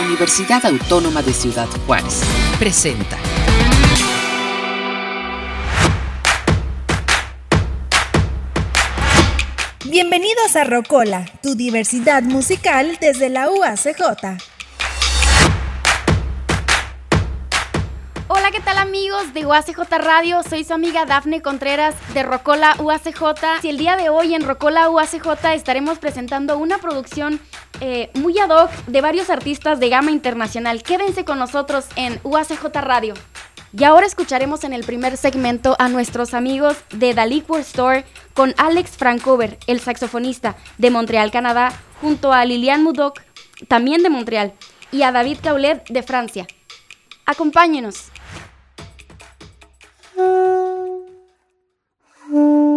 Universidad Autónoma de Ciudad Juárez. Presenta. Bienvenidos a Rocola, tu diversidad musical desde la UACJ. ¿Qué tal amigos de UACJ Radio? Soy su amiga Dafne Contreras de Rocola UACJ. Y el día de hoy en Rocola UACJ estaremos presentando una producción eh, muy ad hoc de varios artistas de gama internacional. Quédense con nosotros en UACJ Radio. Y ahora escucharemos en el primer segmento a nuestros amigos de The Liquor Store con Alex Francover, el saxofonista de Montreal, Canadá, junto a Liliane Mudoc, también de Montreal, y a David Caulet de Francia. Acompáñenos. 嗯。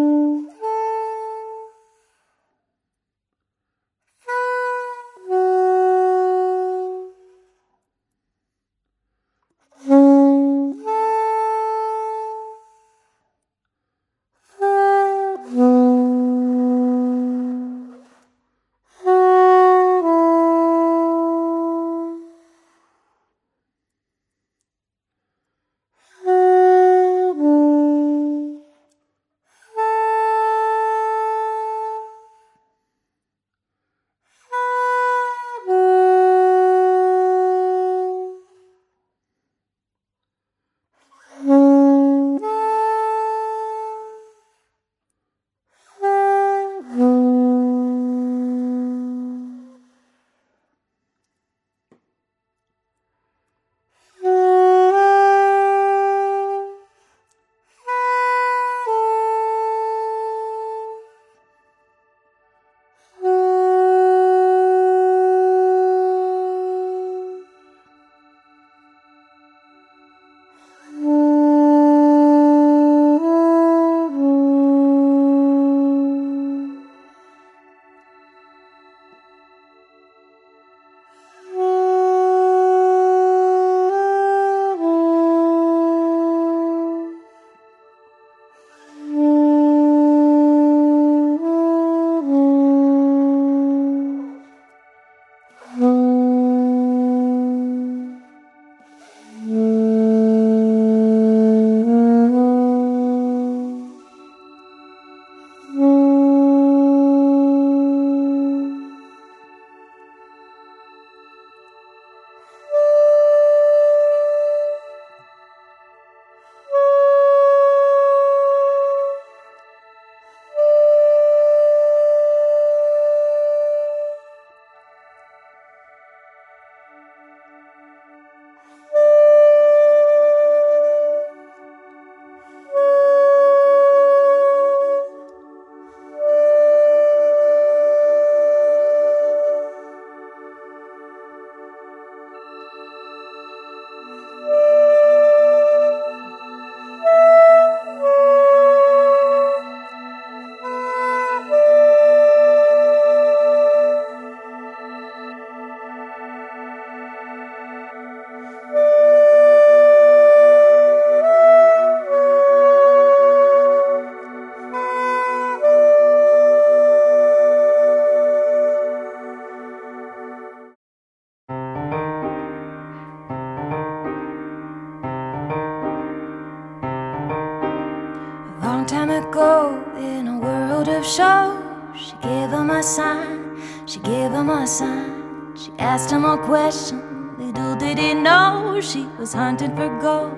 Was hunting for gold,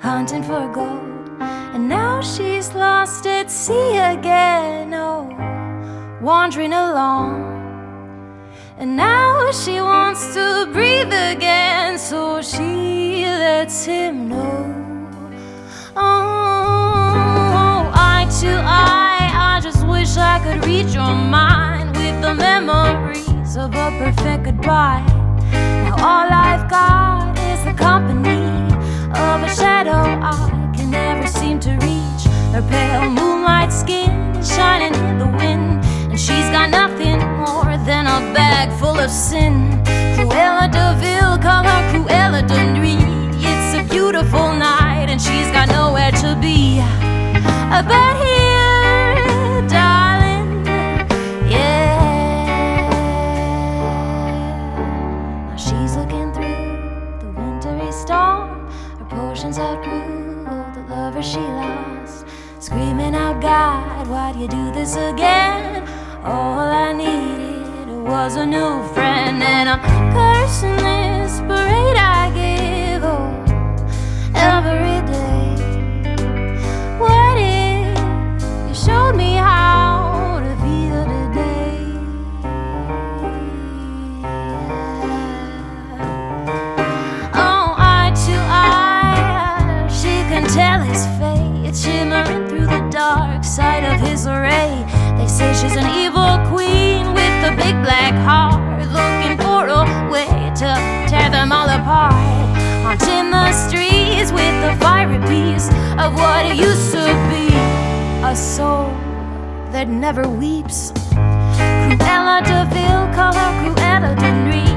hunting for gold. And now she's lost at sea again, oh, wandering along. And now she wants to breathe again, so she lets him know. Oh, eye to eye, I just wish I could read your mind with the memories of a perfect goodbye. Her pale moonlight skin is shining in the wind, and she's got nothing more than a bag full of sin. Cruella de Vil, call her Cruella de. It's a beautiful night, and she's got nowhere to be. But here, why'd you do this again? All I needed was a new friend, and I'm cursing this parade I give oh, every day. What if you showed me how to feel today? Oh, eye to eye, she can tell his fate, shimmering through the dark side of his array. They say she's an evil queen with a big black heart, looking for a way to tear them all apart. Haunting the streets with the fiery piece of what it used to be a soul that never weeps. Cruella de Vil, her Cruella de.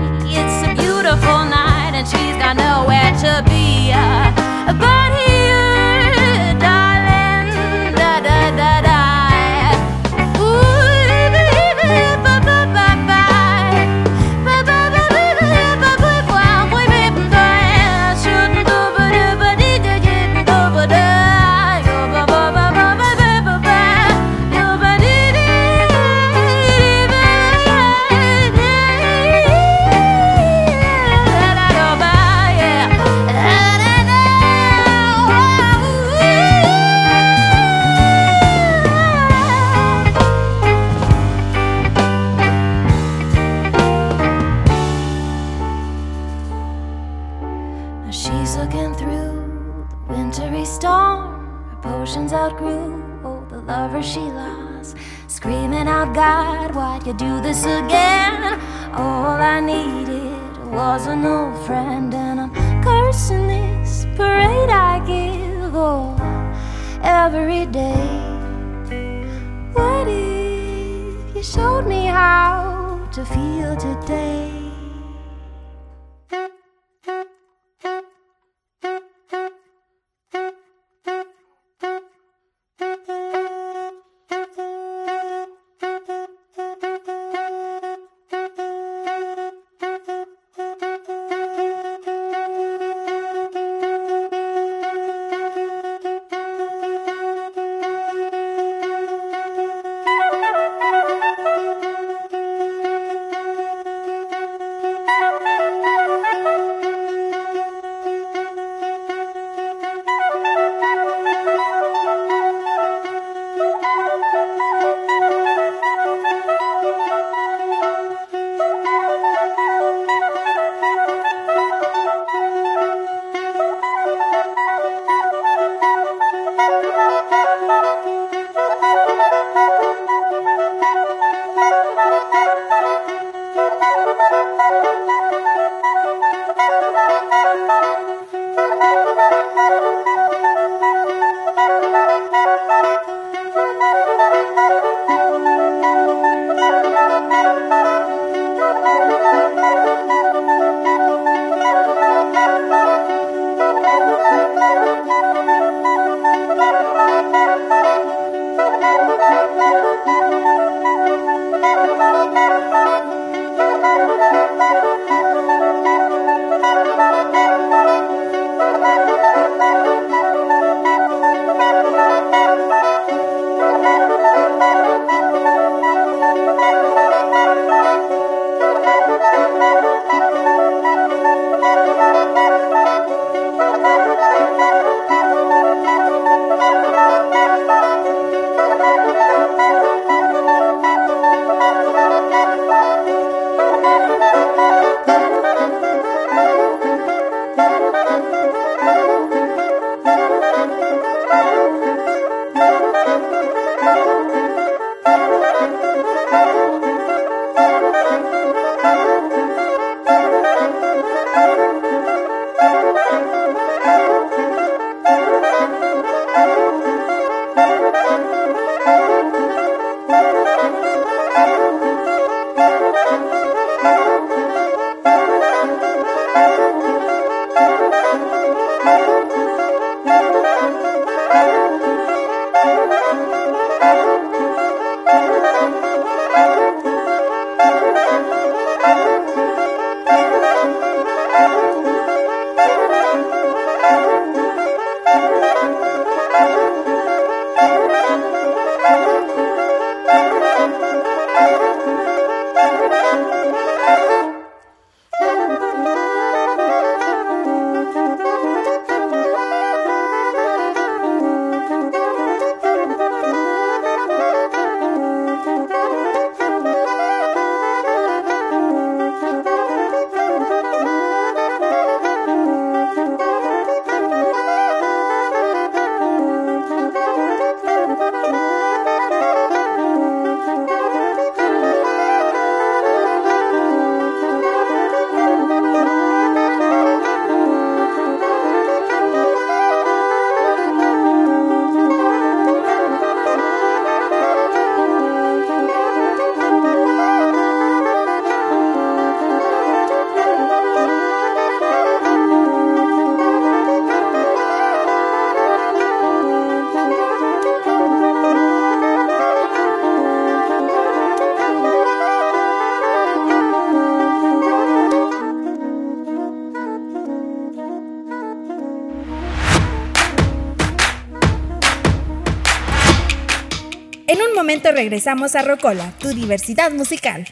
Momento regresamos a Rocola, tu diversidad musical.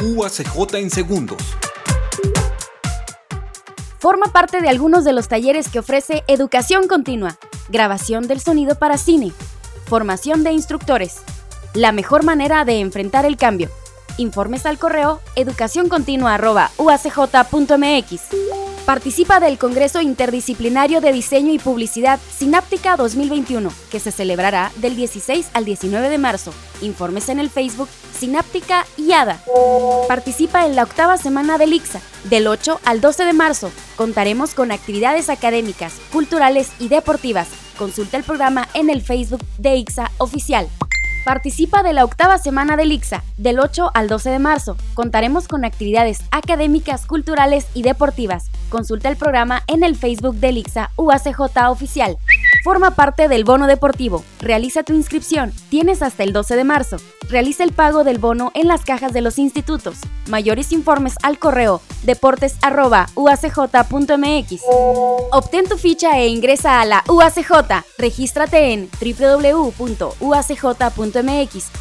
UACJ en segundos. Forma parte de algunos de los talleres que ofrece Educación Continua, grabación del sonido para cine, formación de instructores, la mejor manera de enfrentar el cambio. Informes al correo educacioncontinua.uacj.mx. Participa del Congreso Interdisciplinario de Diseño y Publicidad Sináptica 2021, que se celebrará del 16 al 19 de marzo. Informes en el Facebook Sináptica y ADA. Participa en la octava semana del IXA, del 8 al 12 de marzo. Contaremos con actividades académicas, culturales y deportivas. Consulta el programa en el Facebook de IXA Oficial. Participa de la octava semana del IXA, del 8 al 12 de marzo. Contaremos con actividades académicas, culturales y deportivas. Consulta el programa en el Facebook del IXA UACJ Oficial. Forma parte del bono deportivo. Realiza tu inscripción. Tienes hasta el 12 de marzo. Realiza el pago del bono en las cajas de los institutos. Mayores informes al correo deportes.uacj.mx. Obtén tu ficha e ingresa a la UACJ. Regístrate en www.uacj.mx.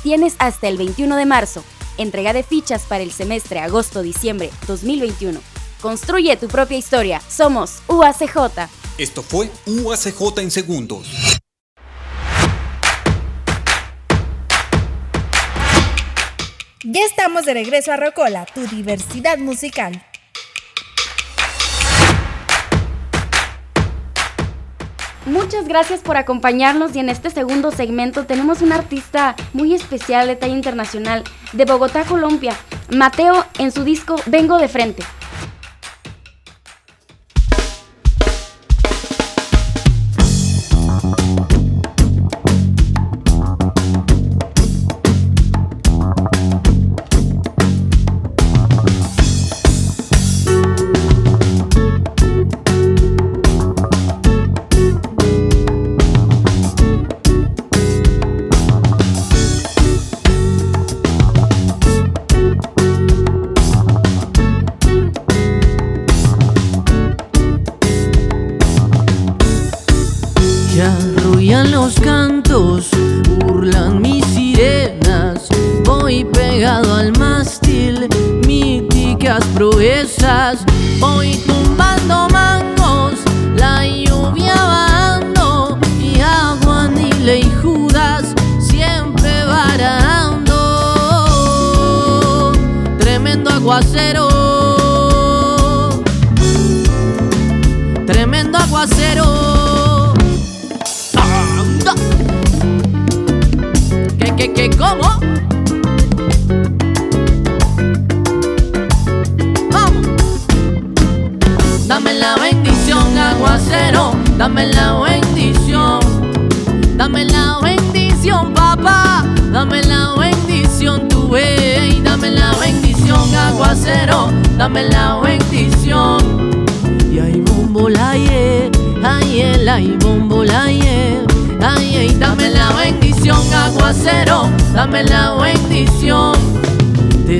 Tienes hasta el 21 de marzo. Entrega de fichas para el semestre agosto-diciembre 2021. Construye tu propia historia. Somos UACJ. Esto fue UACJ en segundos. Ya estamos de regreso a Rocola, tu diversidad musical. Muchas gracias por acompañarnos y en este segundo segmento tenemos un artista muy especial de talla internacional de Bogotá, Colombia, Mateo en su disco Vengo de Frente.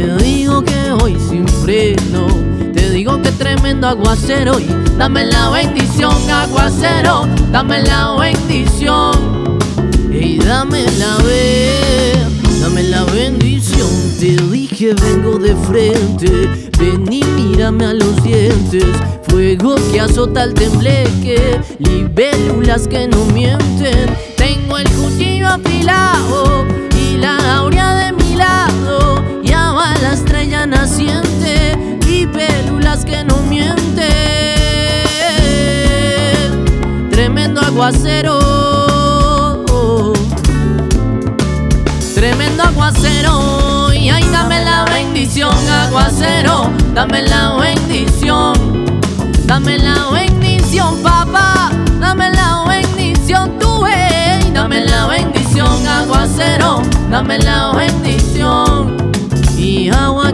Te digo que hoy sin freno, te digo que tremendo aguacero y dame la bendición, aguacero, dame la bendición. Y dame la bendición, dame la bendición, te dije vengo de frente Ven y mírame a los dientes. Fuego que azota el tembleque Libélulas que no mienten. Tengo el cuchillo afilado Libélulas que no mienten. Tremendo aguacero. Tremendo aguacero. Y ahí dame la bendición aguacero. Dame la bendición, dame la bendición, papá, dame la bendición, tú, dame la bendición, aguacero, dame la bendición. Y agua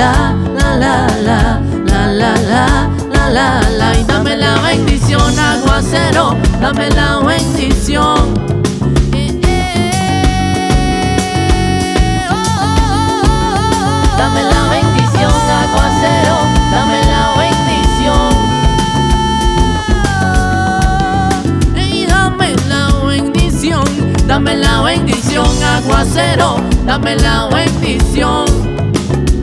la la la la la la la la la la y dame la bendición aguacero dame la bendición Dame la bendición, aguacero, dame la bendición. Ey, dame la bendición, dame la bendición, aguacero, dame la bendición.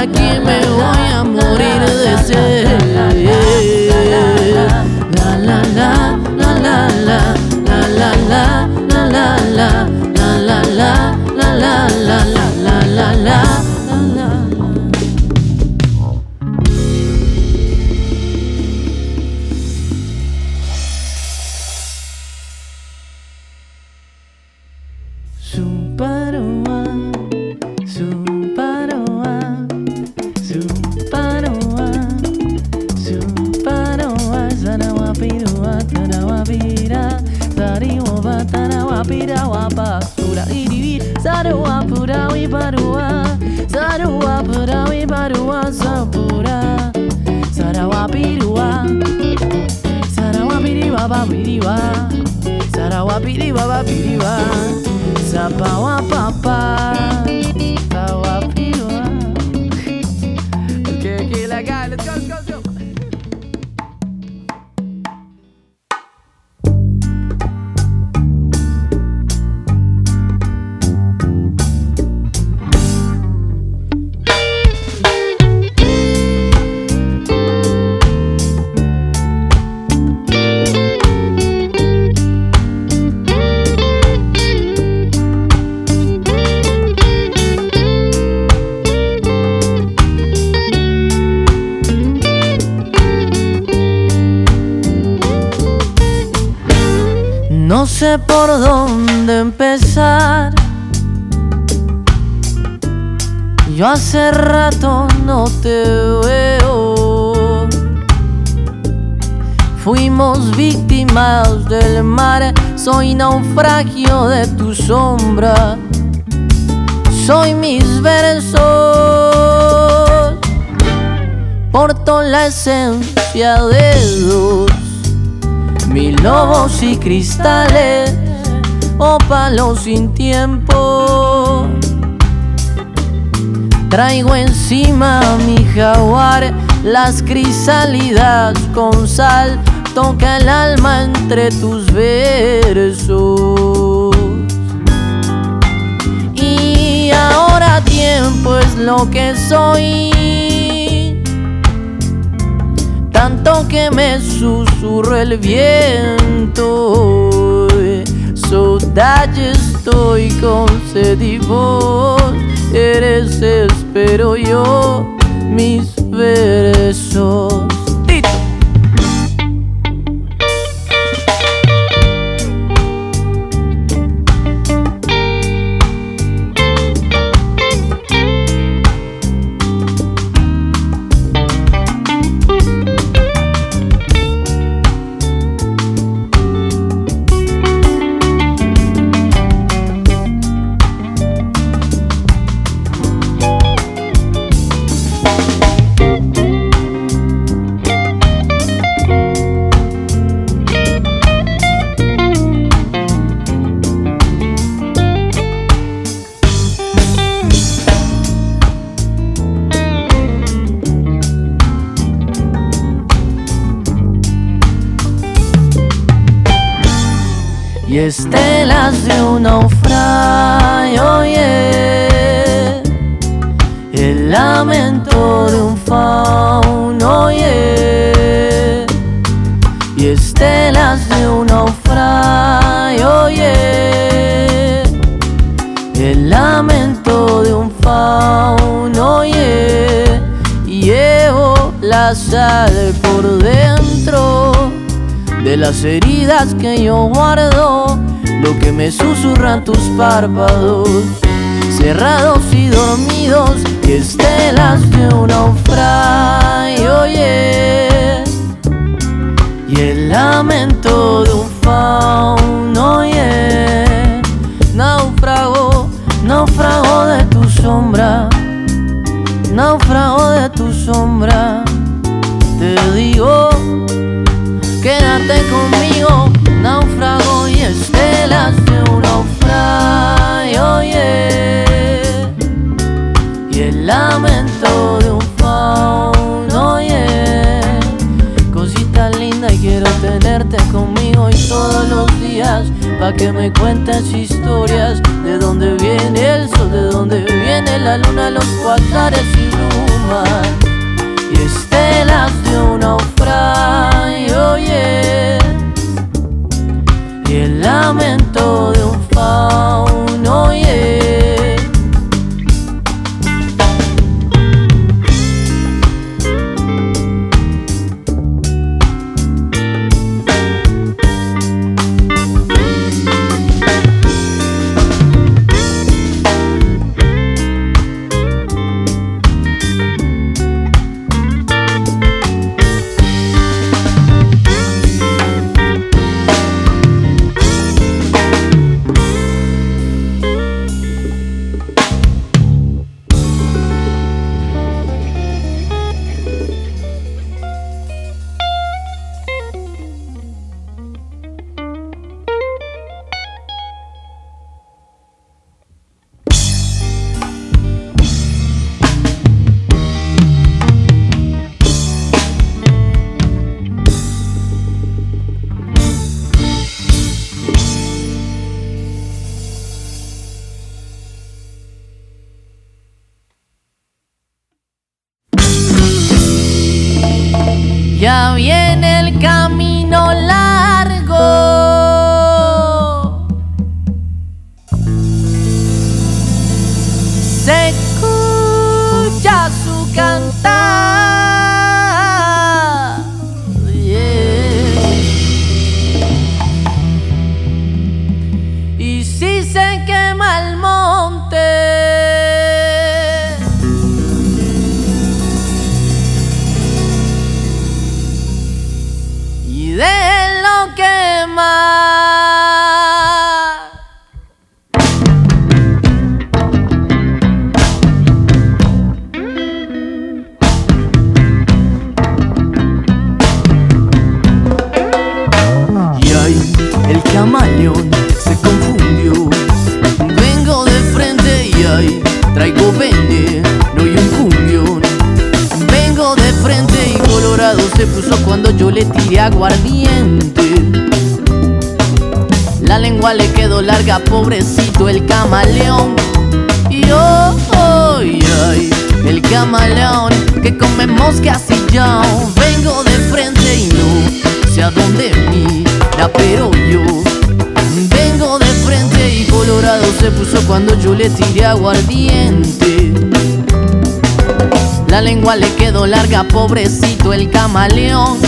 aquí me voy a morir de sed Fuimos víctimas del mar, soy naufragio de tu sombra. Soy mis versos, porto la esencia de dos mil lobos y cristales, ópalos sin tiempo. Traigo encima mi jaguar, las crisálidas con sal, toca el alma entre tus versos. Y ahora tiempo es lo que soy tanto que me susurró el viento. Saudade estoy con sed y vos eres espero yo mis versos. Un naufragio. yeah. El lamento de un fauno. yeah. Y estelas de un naufragio. yeah. El lamento de un fauno. Y llevo la sal por dentro de las heridas que yo guardo, lo que me susurran tus párpados, cerrados y dormidos, y estelas de un naufragio, yeah. y el lamento de un fauno, yeah. náufrago, náufrago de tu sombra, náufrago de tu sombra, te digo conmigo y todos los días pa' que me cuentes historias de dónde viene el sol, de dónde viene la luna, los cuasares y brumas y estelas de un naufragio, yeah. y el lamento Ya viene el camino aguardiente. La lengua le quedó larga, pobrecito el camaleón.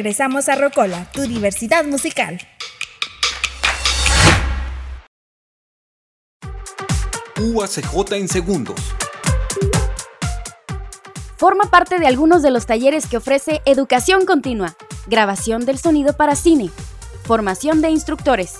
Regresamos a Rocola, tu diversidad musical. UACJ en segundos. Forma parte de algunos de los talleres que ofrece Educación Continua, grabación del sonido para cine, formación de instructores,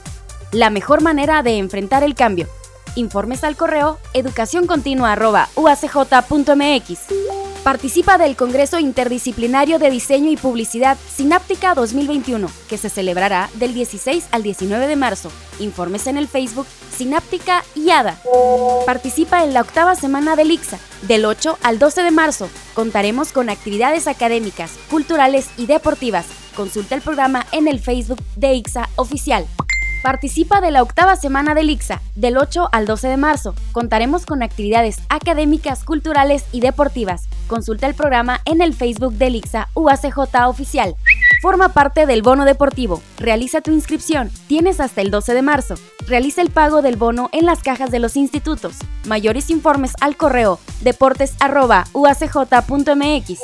la mejor manera de enfrentar el cambio. Informes al correo educacioncontinua.uacj.mx. Participa del Congreso Interdisciplinario de Diseño y Publicidad Sináptica 2021, que se celebrará del 16 al 19 de marzo. Informes en el Facebook Sináptica y ADA. Participa en la octava semana del IXA, del 8 al 12 de marzo. Contaremos con actividades académicas, culturales y deportivas. Consulta el programa en el Facebook de IXA Oficial. Participa de la octava semana del IXA, del 8 al 12 de marzo. Contaremos con actividades académicas, culturales y deportivas. Consulta el programa en el Facebook del IXA UACJ Oficial. Forma parte del bono deportivo. Realiza tu inscripción. Tienes hasta el 12 de marzo. Realiza el pago del bono en las cajas de los institutos. Mayores informes al correo deportes.uacj.mx.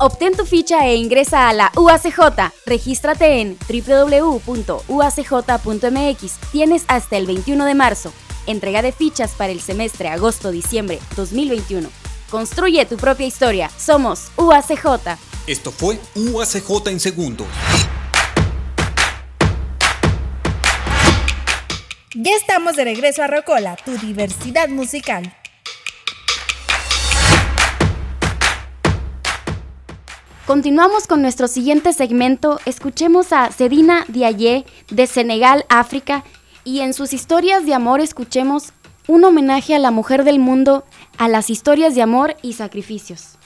Obtén tu ficha e ingresa a la UACJ. Regístrate en www.uacj.mx. Tienes hasta el 21 de marzo. Entrega de fichas para el semestre agosto-diciembre 2021. Construye tu propia historia. Somos UACJ. Esto fue UACJ en segundos. Ya estamos de regreso a Rocola, tu diversidad musical. Continuamos con nuestro siguiente segmento. Escuchemos a Sedina Diaye de Senegal, África, y en sus historias de amor escuchemos un homenaje a la mujer del mundo, a las historias de amor y sacrificios.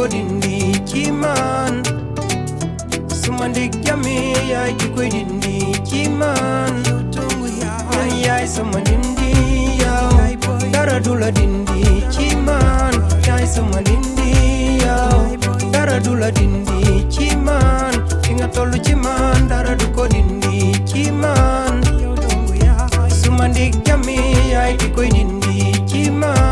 kodindiki man sumandikami yaki kodindiki man yai sumandindi yao. Daradula dindiki man yai sumandindi yao. Daradula dindiki man ingatolu chiman daradu kodindiki man sumandikami yaki kodindiki man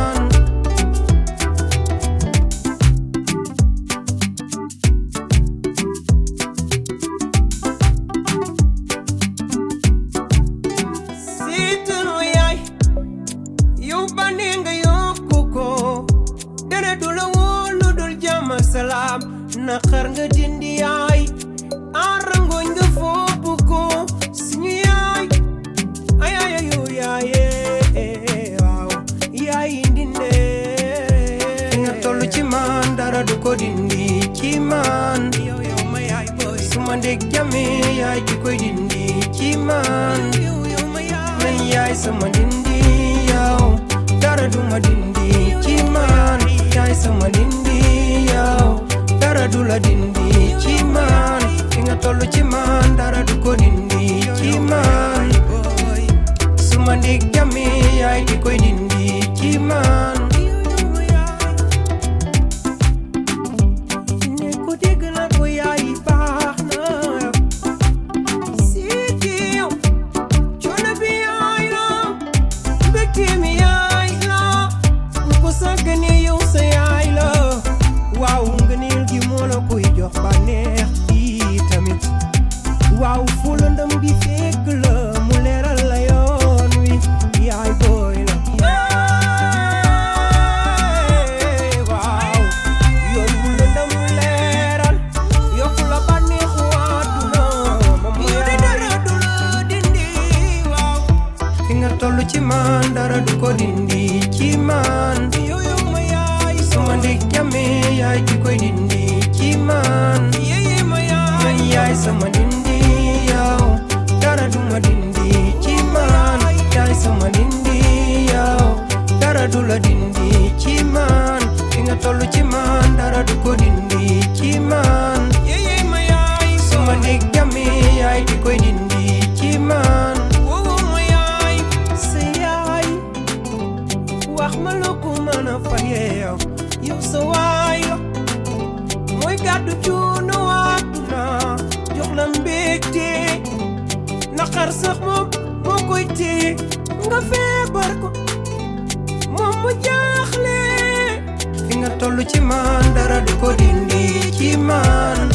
Lulu Chiman, Dara Duko Dindi Chiman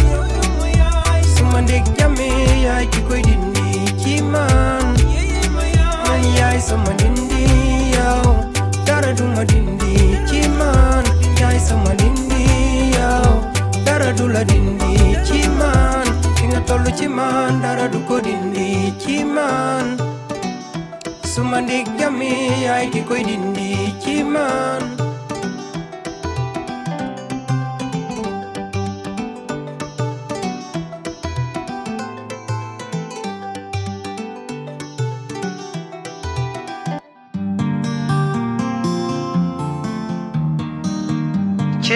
Sumandik Jami, Yai Kiko Dindi Chiman Yai Suma Dindi Yao Dara Duma Dindi Chiman Yai Suma Dindi Yao Dara Dula Dindi Chiman Inga Tolu Chiman, Dara Duko Dindi Chiman Sumandik Jami, Yai Kiko Dindi Chiman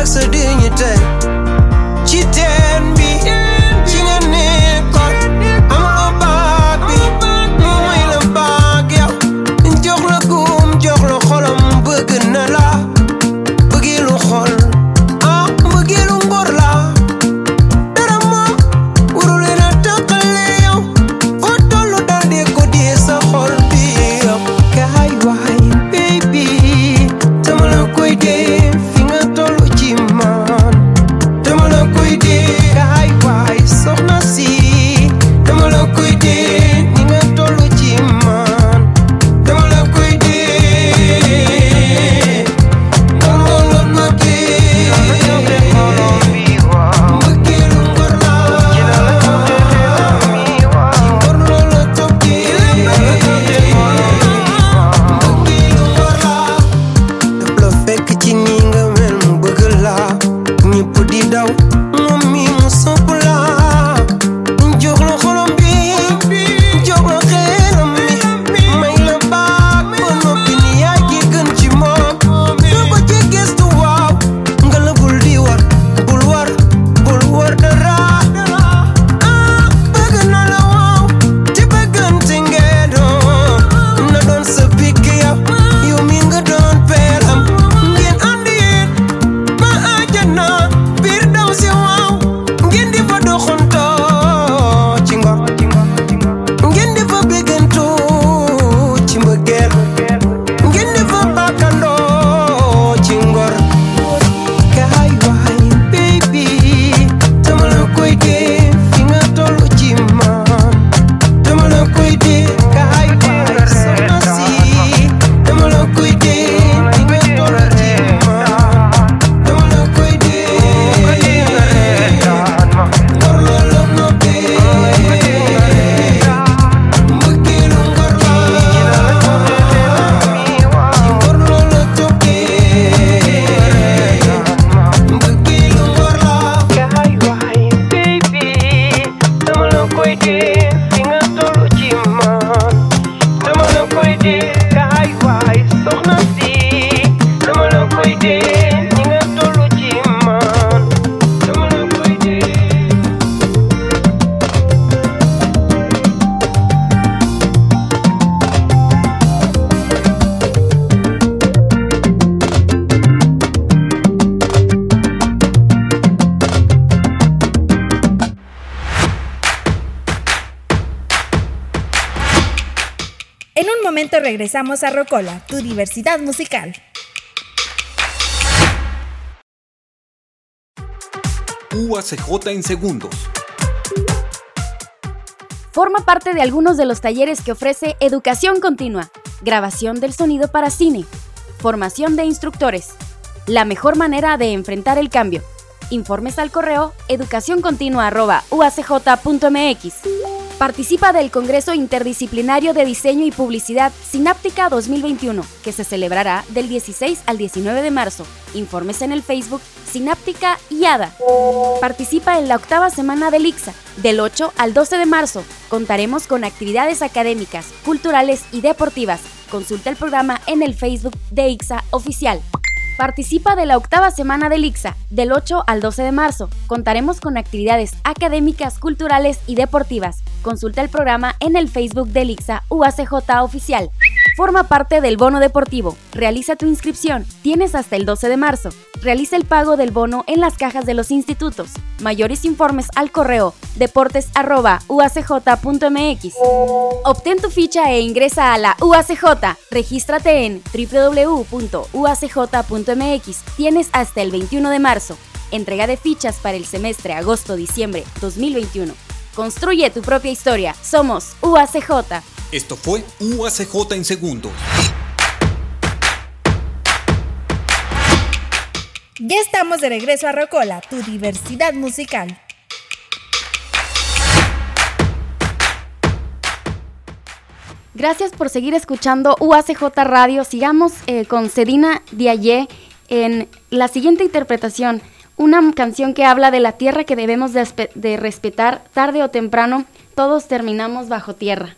oxygen you take. Regresamos a Rocola, tu diversidad musical. UACJ en segundos. Forma parte de algunos de los talleres que ofrece Educación Continua, grabación del sonido para cine, formación de instructores, la mejor manera de enfrentar el cambio. Informes al correo educacioncontinua.uacj.mx. Participa del Congreso Interdisciplinario de Diseño y Publicidad Sináptica 2021, que se celebrará del 16 al 19 de marzo. Informes en el Facebook Sináptica y ADA. Participa en la octava semana del IXA, del 8 al 12 de marzo. Contaremos con actividades académicas, culturales y deportivas. Consulta el programa en el Facebook de IXA Oficial. Participa de la octava semana del IXA, del 8 al 12 de marzo. Contaremos con actividades académicas, culturales y deportivas. Consulta el programa en el Facebook del IXA UACJ Oficial. Forma parte del bono deportivo. Realiza tu inscripción. Tienes hasta el 12 de marzo. Realiza el pago del bono en las cajas de los institutos. Mayores informes al correo deportes.uacj.mx. Obtén tu ficha e ingresa a la UACJ. Regístrate en www.uacj.mx. Tienes hasta el 21 de marzo. Entrega de fichas para el semestre agosto-diciembre 2021. Construye tu propia historia. Somos UACJ. Esto fue UACJ en segundos. Ya estamos de regreso a Rocola, tu diversidad musical. Gracias por seguir escuchando UACJ Radio. Sigamos eh, con Sedina Diayé en la siguiente interpretación. Una canción que habla de la tierra que debemos de respetar tarde o temprano. Todos terminamos bajo tierra.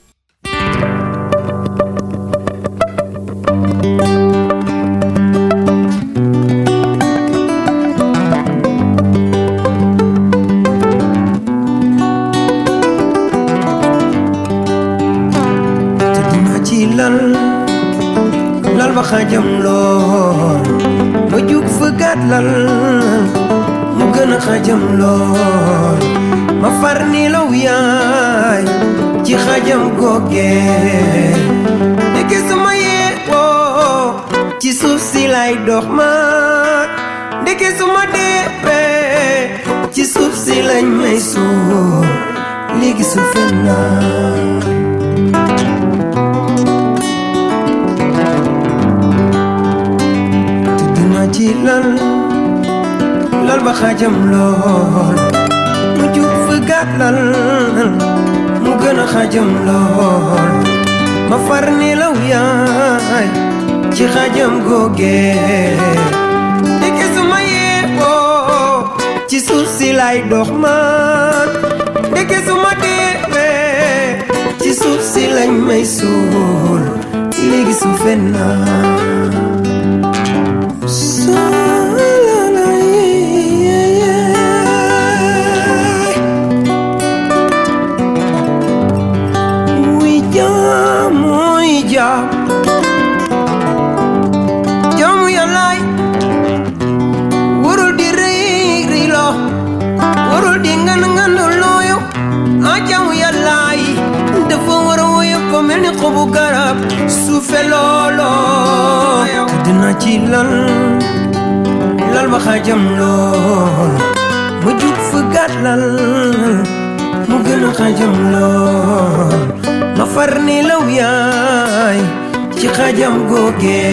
Xajam lool ba jug fëggaat lal. Mu gën a xajam lool ma far ni law yaay ci xajam googe ndeke suma yeewoo ci suuf si lay dox ma ndeke suma deewee ci suuf si lañ may suul léegi su fen naa ci lal lal ba xajam lool? Mu jug fëggaat lal mu gën a xajam lool. Ma far ni law yaay ci xajam googe ndeke su ma yeewoo ci suuf si lay dox man ndeke ma deewee ci suuf si lañ may suul. Léegi su fen muy jaam ci lal lal ba xajam lool. Mu jug fëggaat lal mu gën a xajam lool. Ma far ni law yaay ci xajam googe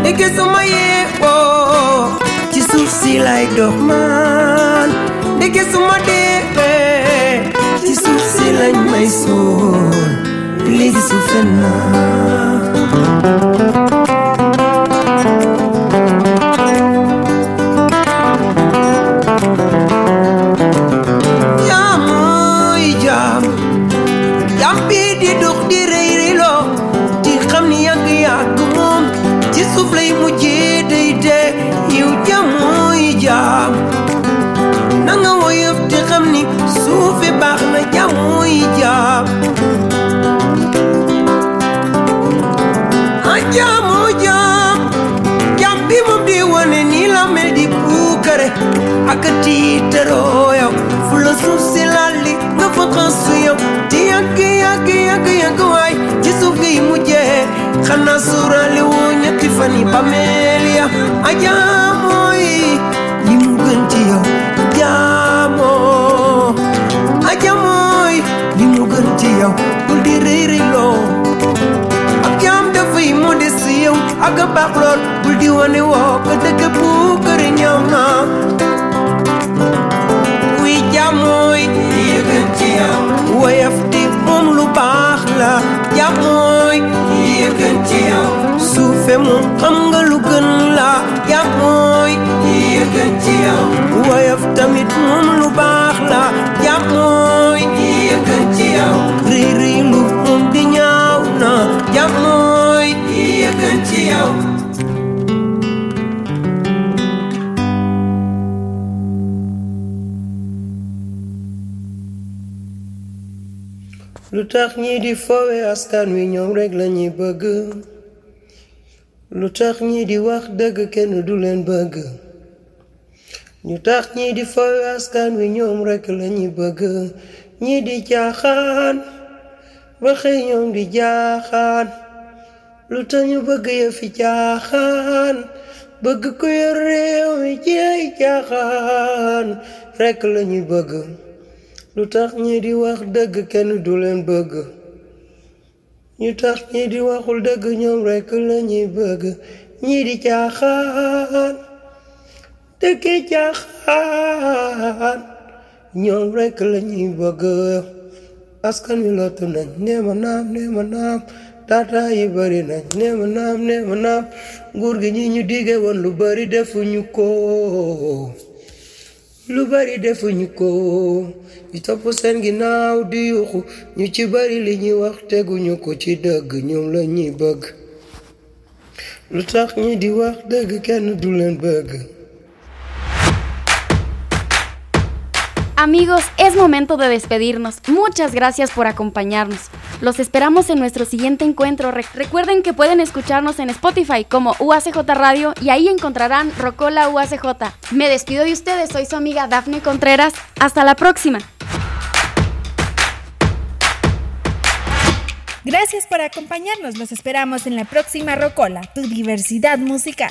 ndeke sama yeewoo ci suuf si lay dox man ndeke suma deewee ci suuf si lañ may suul. Léegi su fen naa akatitero yo. Fulo susi lali nga fotransu yo. Diyagi yagi yagi yagi way jisugi muje xana surali wu ñetti fani bameel ya ajamooy li mu gën ci yow jaamoo ajamooy li mu gën ci yow bul di riri lo. ak jaam dafay mu des yow ak baax lool bul di wane woo ko dëgg bu kër ñaaw naa wef dif mom lu baax la. Yàpp mooy yëkkanti yow suufe moom xam nga lu gën la ya mooy yëkkanti yow wef tamit lu baax ya yàpp mooy yëkkanti lu tax ñii di fowe askan wi ñoom rek la ñuy bëgg lu ñii di wax dëgg kenn du leen bëgg ñu tax ñii di fowe askan wi ñoom rek la ñuy bëgg ñii di jaaxaan ba xëy di jaaxaan lu tax ñu bëgg fi jaaxaan bëgg ko yor mi jeey rek la ñuy bëgg lu tax ñii di wax dëgg kenn du leen bëgg ñu tax ñii di waxul dëgg ñoom rekk la bëgg ñii di caaxaan caaxaan ñoom la ñuy bëgg askan wi lottu nañ neema naam neema naam tata yi bari nañ neema naam neema naam nguur gi ñi ñu woon lu bari defuñu ko lu bari defuñu ko. Ñu topp seen ginnaaw di yuuxu ñu ci bari li ñuy wax teguñu ko ci dëgg ñoom la ñuy bëgg. Lu tax ñi di wax dëgg kenn du leen bëgg. Amigos, es momento de despedirnos. Muchas gracias por acompañarnos. Los esperamos en nuestro siguiente encuentro. Re- recuerden que pueden escucharnos en Spotify como UACJ Radio y ahí encontrarán Rocola UACJ. Me despido de ustedes, soy su amiga Dafne Contreras. Hasta la próxima. Gracias por acompañarnos. Los esperamos en la próxima Rocola, tu diversidad musical.